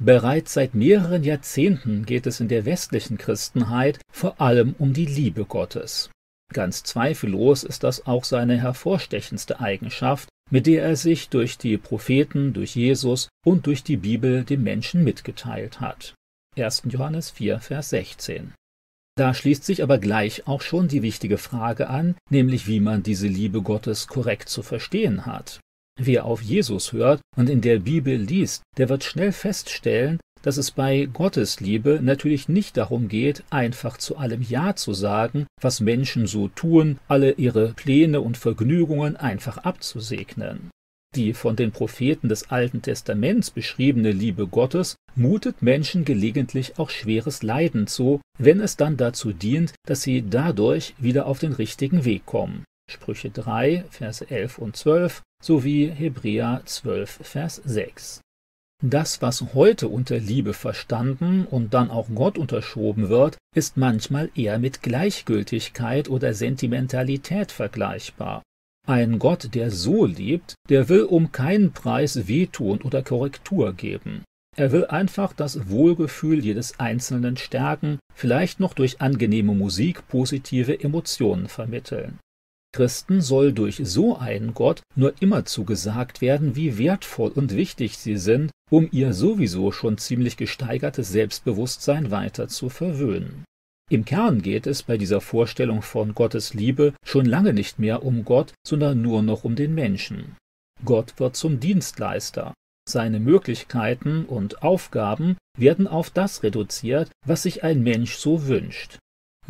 Bereits seit mehreren Jahrzehnten geht es in der westlichen Christenheit vor allem um die Liebe Gottes. Ganz zweifellos ist das auch seine hervorstechendste Eigenschaft, mit der er sich durch die Propheten, durch Jesus und durch die Bibel dem Menschen mitgeteilt hat. 1. Johannes 4, Vers 16. Da schließt sich aber gleich auch schon die wichtige Frage an, nämlich wie man diese Liebe Gottes korrekt zu verstehen hat. Wer auf Jesus hört und in der Bibel liest, der wird schnell feststellen, dass es bei Gottes Liebe natürlich nicht darum geht, einfach zu allem Ja zu sagen, was Menschen so tun, alle ihre Pläne und Vergnügungen einfach abzusegnen. Die von den Propheten des Alten Testaments beschriebene Liebe Gottes mutet Menschen gelegentlich auch schweres Leiden zu, wenn es dann dazu dient, dass sie dadurch wieder auf den richtigen Weg kommen. Sprüche 3, Verse 11 und 12 sowie Hebräer 12, Vers 6. Das, was heute unter Liebe verstanden und dann auch Gott unterschoben wird, ist manchmal eher mit Gleichgültigkeit oder Sentimentalität vergleichbar. Ein Gott, der so liebt, der will um keinen Preis wehtun oder Korrektur geben. Er will einfach das Wohlgefühl jedes Einzelnen stärken, vielleicht noch durch angenehme Musik positive Emotionen vermitteln. Christen soll durch so einen Gott nur immer zugesagt werden, wie wertvoll und wichtig sie sind, um ihr sowieso schon ziemlich gesteigertes Selbstbewusstsein weiter zu verwöhnen. Im Kern geht es bei dieser Vorstellung von Gottes Liebe schon lange nicht mehr um Gott, sondern nur noch um den Menschen. Gott wird zum Dienstleister. Seine Möglichkeiten und Aufgaben werden auf das reduziert, was sich ein Mensch so wünscht.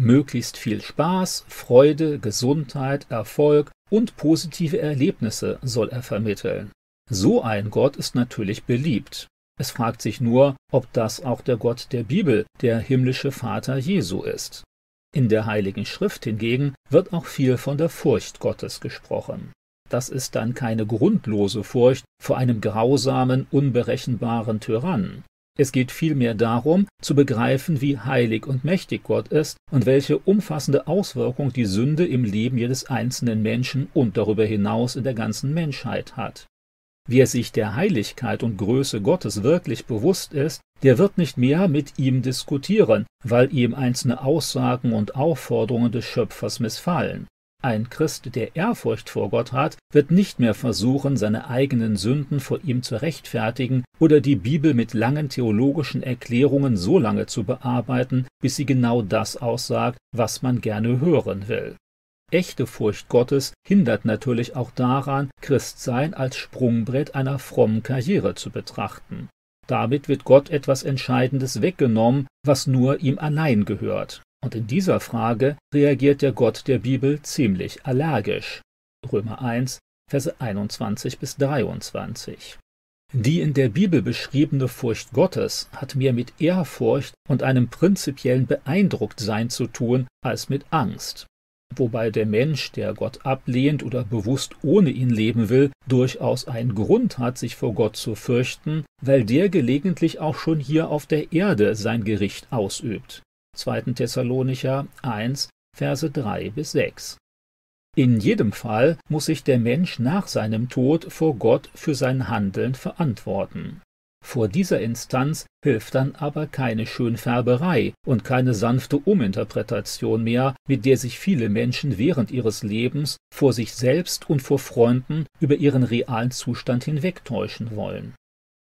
Möglichst viel Spaß, Freude, Gesundheit, Erfolg und positive Erlebnisse soll er vermitteln. So ein Gott ist natürlich beliebt. Es fragt sich nur, ob das auch der Gott der Bibel, der himmlische Vater Jesu ist. In der Heiligen Schrift hingegen wird auch viel von der Furcht Gottes gesprochen. Das ist dann keine grundlose Furcht vor einem grausamen, unberechenbaren Tyrannen. Es geht vielmehr darum, zu begreifen, wie heilig und mächtig Gott ist und welche umfassende Auswirkung die Sünde im Leben jedes einzelnen Menschen und darüber hinaus in der ganzen Menschheit hat. Wer sich der Heiligkeit und Größe Gottes wirklich bewusst ist, der wird nicht mehr mit ihm diskutieren, weil ihm einzelne Aussagen und Aufforderungen des Schöpfers missfallen. Ein Christ, der Ehrfurcht vor Gott hat, wird nicht mehr versuchen, seine eigenen Sünden vor ihm zu rechtfertigen oder die Bibel mit langen theologischen Erklärungen so lange zu bearbeiten, bis sie genau das aussagt, was man gerne hören will. Echte Furcht Gottes hindert natürlich auch daran, Christsein als Sprungbrett einer frommen Karriere zu betrachten. Damit wird Gott etwas Entscheidendes weggenommen, was nur ihm allein gehört. Und in dieser Frage reagiert der Gott der Bibel ziemlich allergisch. Römer 1, Verse 21 bis 23. Die in der Bibel beschriebene Furcht Gottes hat mehr mit Ehrfurcht und einem prinzipiellen Beeindrucktsein zu tun als mit Angst wobei der Mensch, der Gott ablehnt oder bewusst ohne ihn leben will, durchaus einen Grund hat, sich vor Gott zu fürchten, weil der gelegentlich auch schon hier auf der Erde sein Gericht ausübt. 2. Thessalonicher 1, Verse 3 bis 6. In jedem Fall muss sich der Mensch nach seinem Tod vor Gott für sein Handeln verantworten. Vor dieser Instanz hilft dann aber keine Schönfärberei und keine sanfte Uminterpretation mehr, mit der sich viele Menschen während ihres Lebens vor sich selbst und vor Freunden über ihren realen Zustand hinwegtäuschen wollen.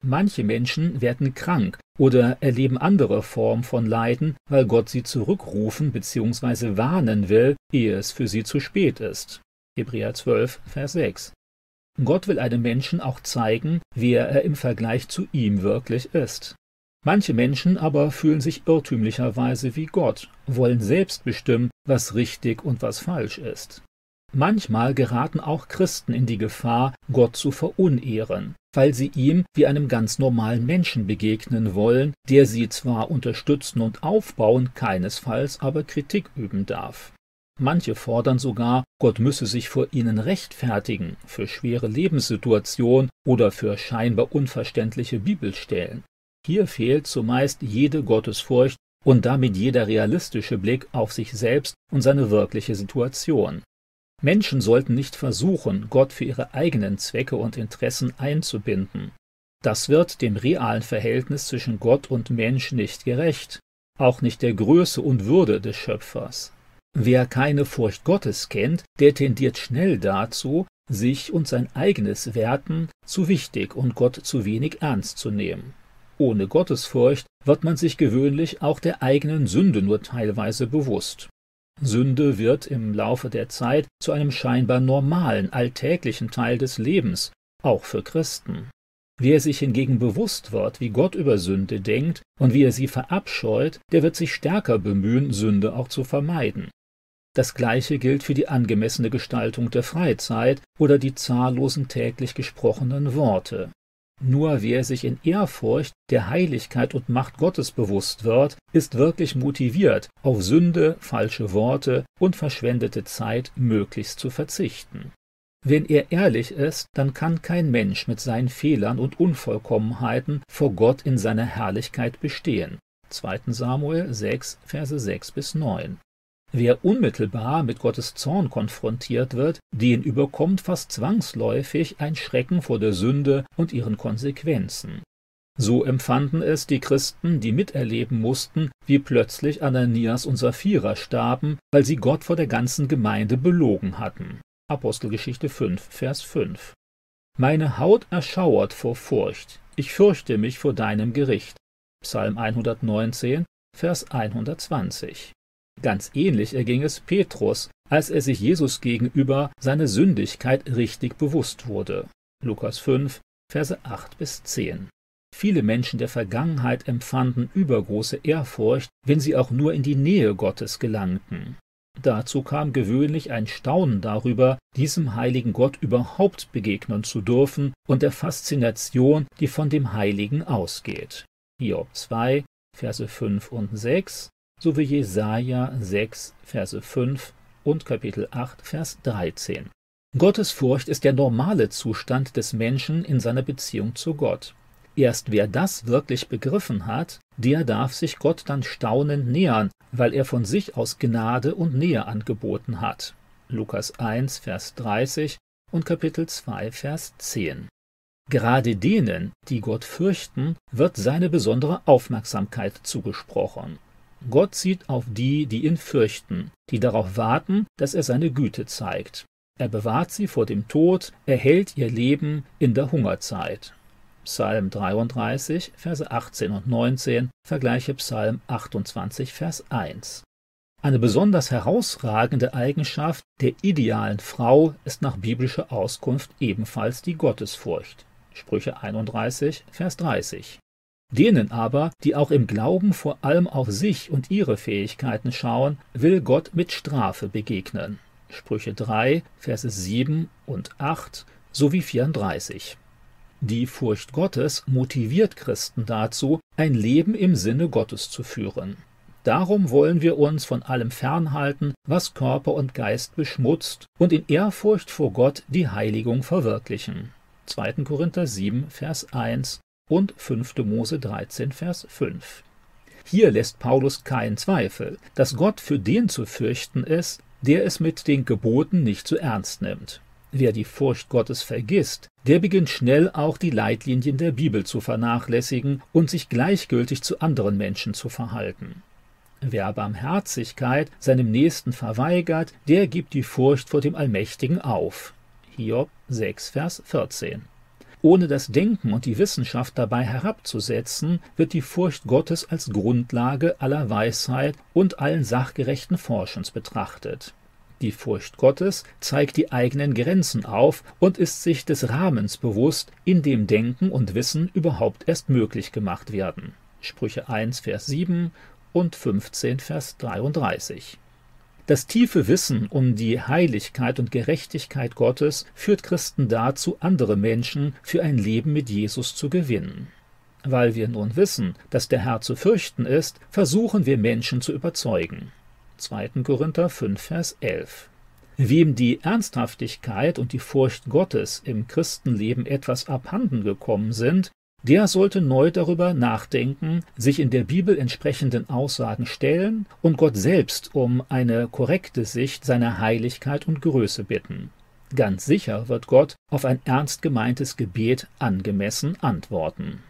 Manche Menschen werden krank oder erleben andere Formen von Leiden, weil Gott sie zurückrufen bzw. warnen will, ehe es für sie zu spät ist. Hebräer 12, Vers 6. Gott will einem Menschen auch zeigen, wer er im Vergleich zu ihm wirklich ist. Manche Menschen aber fühlen sich irrtümlicherweise wie Gott, wollen selbst bestimmen, was richtig und was falsch ist. Manchmal geraten auch Christen in die Gefahr, Gott zu verunehren, weil sie ihm wie einem ganz normalen Menschen begegnen wollen, der sie zwar unterstützen und aufbauen, keinesfalls aber Kritik üben darf. Manche fordern sogar, Gott müsse sich vor ihnen rechtfertigen für schwere Lebenssituationen oder für scheinbar unverständliche Bibelstellen. Hier fehlt zumeist jede Gottesfurcht und damit jeder realistische Blick auf sich selbst und seine wirkliche Situation. Menschen sollten nicht versuchen, Gott für ihre eigenen Zwecke und Interessen einzubinden. Das wird dem realen Verhältnis zwischen Gott und Mensch nicht gerecht, auch nicht der Größe und Würde des Schöpfers. Wer keine Furcht Gottes kennt, der tendiert schnell dazu, sich und sein eigenes Werten zu wichtig und Gott zu wenig ernst zu nehmen. Ohne Gottesfurcht wird man sich gewöhnlich auch der eigenen Sünde nur teilweise bewusst. Sünde wird im Laufe der Zeit zu einem scheinbar normalen, alltäglichen Teil des Lebens, auch für Christen. Wer sich hingegen bewusst wird, wie Gott über Sünde denkt und wie er sie verabscheut, der wird sich stärker bemühen, Sünde auch zu vermeiden. Das gleiche gilt für die angemessene Gestaltung der Freizeit oder die zahllosen täglich gesprochenen Worte. Nur wer sich in Ehrfurcht der Heiligkeit und Macht Gottes bewusst wird, ist wirklich motiviert, auf Sünde, falsche Worte und verschwendete Zeit möglichst zu verzichten. Wenn er ehrlich ist, dann kann kein Mensch mit seinen Fehlern und Unvollkommenheiten vor Gott in seiner Herrlichkeit bestehen. 2. Samuel 6, Verse 6 bis 9. Wer unmittelbar mit Gottes Zorn konfrontiert wird, den überkommt fast zwangsläufig ein Schrecken vor der Sünde und ihren Konsequenzen. So empfanden es die Christen, die miterleben mussten, wie plötzlich Ananias und Sapphira starben, weil sie Gott vor der ganzen Gemeinde belogen hatten. Apostelgeschichte 5, Vers 5. Meine Haut erschauert vor Furcht, ich fürchte mich vor deinem Gericht. Psalm 119, Vers 120. Ganz ähnlich erging es Petrus, als er sich Jesus gegenüber seine Sündigkeit richtig bewusst wurde. Lukas 5, Verse 8 bis 10. Viele Menschen der Vergangenheit empfanden übergroße Ehrfurcht, wenn sie auch nur in die Nähe Gottes gelangten. Dazu kam gewöhnlich ein Staunen darüber, diesem heiligen Gott überhaupt begegnen zu dürfen und der Faszination, die von dem Heiligen ausgeht. Hiob 2, Verse 5 und 6 sowie Jesaja 6, Verse 5 und Kapitel 8, Vers 13. Gottesfurcht ist der normale Zustand des Menschen in seiner Beziehung zu Gott. Erst wer das wirklich begriffen hat, der darf sich Gott dann staunend nähern, weil er von sich aus Gnade und Nähe angeboten hat. Lukas 1, Vers 30 und Kapitel 2, Vers 10. Gerade denen, die Gott fürchten, wird seine besondere Aufmerksamkeit zugesprochen. Gott sieht auf die, die ihn fürchten, die darauf warten, dass er seine Güte zeigt. Er bewahrt sie vor dem Tod, er hält ihr Leben in der Hungerzeit. Psalm 33, Verse 18 und 19, vergleiche Psalm 28, Vers 1. Eine besonders herausragende Eigenschaft der idealen Frau ist nach biblischer Auskunft ebenfalls die Gottesfurcht. Sprüche 31, Vers 30. Denen aber, die auch im Glauben vor allem auf sich und ihre Fähigkeiten schauen, will Gott mit Strafe begegnen. Sprüche 3, Verse 7 und 8 sowie 34. Die Furcht Gottes motiviert Christen dazu, ein Leben im Sinne Gottes zu führen. Darum wollen wir uns von allem fernhalten, was Körper und Geist beschmutzt, und in Ehrfurcht vor Gott die Heiligung verwirklichen. 2. Korinther 7, Vers 1 und 5. Mose 13, Vers 5. Hier lässt Paulus keinen Zweifel, dass Gott für den zu fürchten ist, der es mit den Geboten nicht zu so ernst nimmt. Wer die Furcht Gottes vergisst, der beginnt schnell auch die Leitlinien der Bibel zu vernachlässigen und sich gleichgültig zu anderen Menschen zu verhalten. Wer Barmherzigkeit seinem Nächsten verweigert, der gibt die Furcht vor dem Allmächtigen auf. Hiob 6, Vers 14. Ohne das Denken und die Wissenschaft dabei herabzusetzen, wird die Furcht Gottes als Grundlage aller Weisheit und allen sachgerechten Forschens betrachtet. Die Furcht Gottes zeigt die eigenen Grenzen auf und ist sich des Rahmens bewusst, in dem Denken und Wissen überhaupt erst möglich gemacht werden. Sprüche 1, Vers 7 und 15, Vers 33. Das tiefe Wissen um die Heiligkeit und Gerechtigkeit Gottes führt Christen dazu, andere Menschen für ein Leben mit Jesus zu gewinnen. Weil wir nun wissen, dass der Herr zu fürchten ist, versuchen wir Menschen zu überzeugen. 2. Korinther 5, Vers 11. Wem die Ernsthaftigkeit und die Furcht Gottes im Christenleben etwas abhanden gekommen sind, der sollte neu darüber nachdenken, sich in der Bibel entsprechenden Aussagen stellen und Gott selbst um eine korrekte Sicht seiner Heiligkeit und Größe bitten. Ganz sicher wird Gott auf ein ernst gemeintes Gebet angemessen antworten.